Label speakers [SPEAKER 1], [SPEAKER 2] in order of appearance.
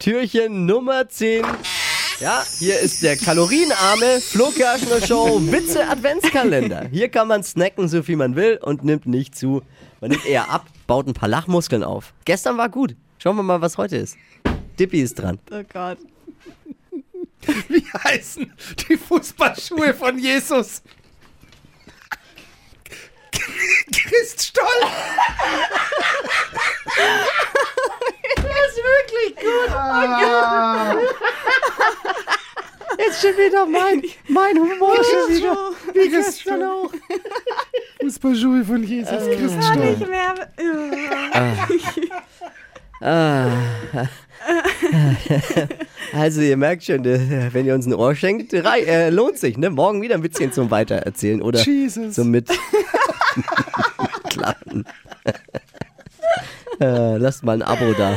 [SPEAKER 1] Türchen Nummer 10. Ja, hier ist der kalorienarme Flo Kerschner Show Witze Adventskalender. Hier kann man snacken, so viel man will und nimmt nicht zu. Man nimmt eher ab, baut ein paar Lachmuskeln auf. Gestern war gut. Schauen wir mal, was heute ist. Dippy ist dran.
[SPEAKER 2] Oh Gott.
[SPEAKER 3] Wie heißen die Fußballschuhe von Jesus? Christstoll!
[SPEAKER 1] ist wirklich gut. Jetzt schon wieder mein, mein Humor schon wieder. Wie gestern auch.
[SPEAKER 3] Fußballschuhe von Jesus Christstoll.
[SPEAKER 2] Nicht mehr.
[SPEAKER 1] Also ihr merkt schon, äh, wenn ihr uns ein Ohr schenkt, rei- äh, lohnt sich. Ne? Morgen wieder ein bisschen zum Weitererzählen oder
[SPEAKER 3] Jesus.
[SPEAKER 1] zum mit Klappen. äh, lasst mal ein Abo da.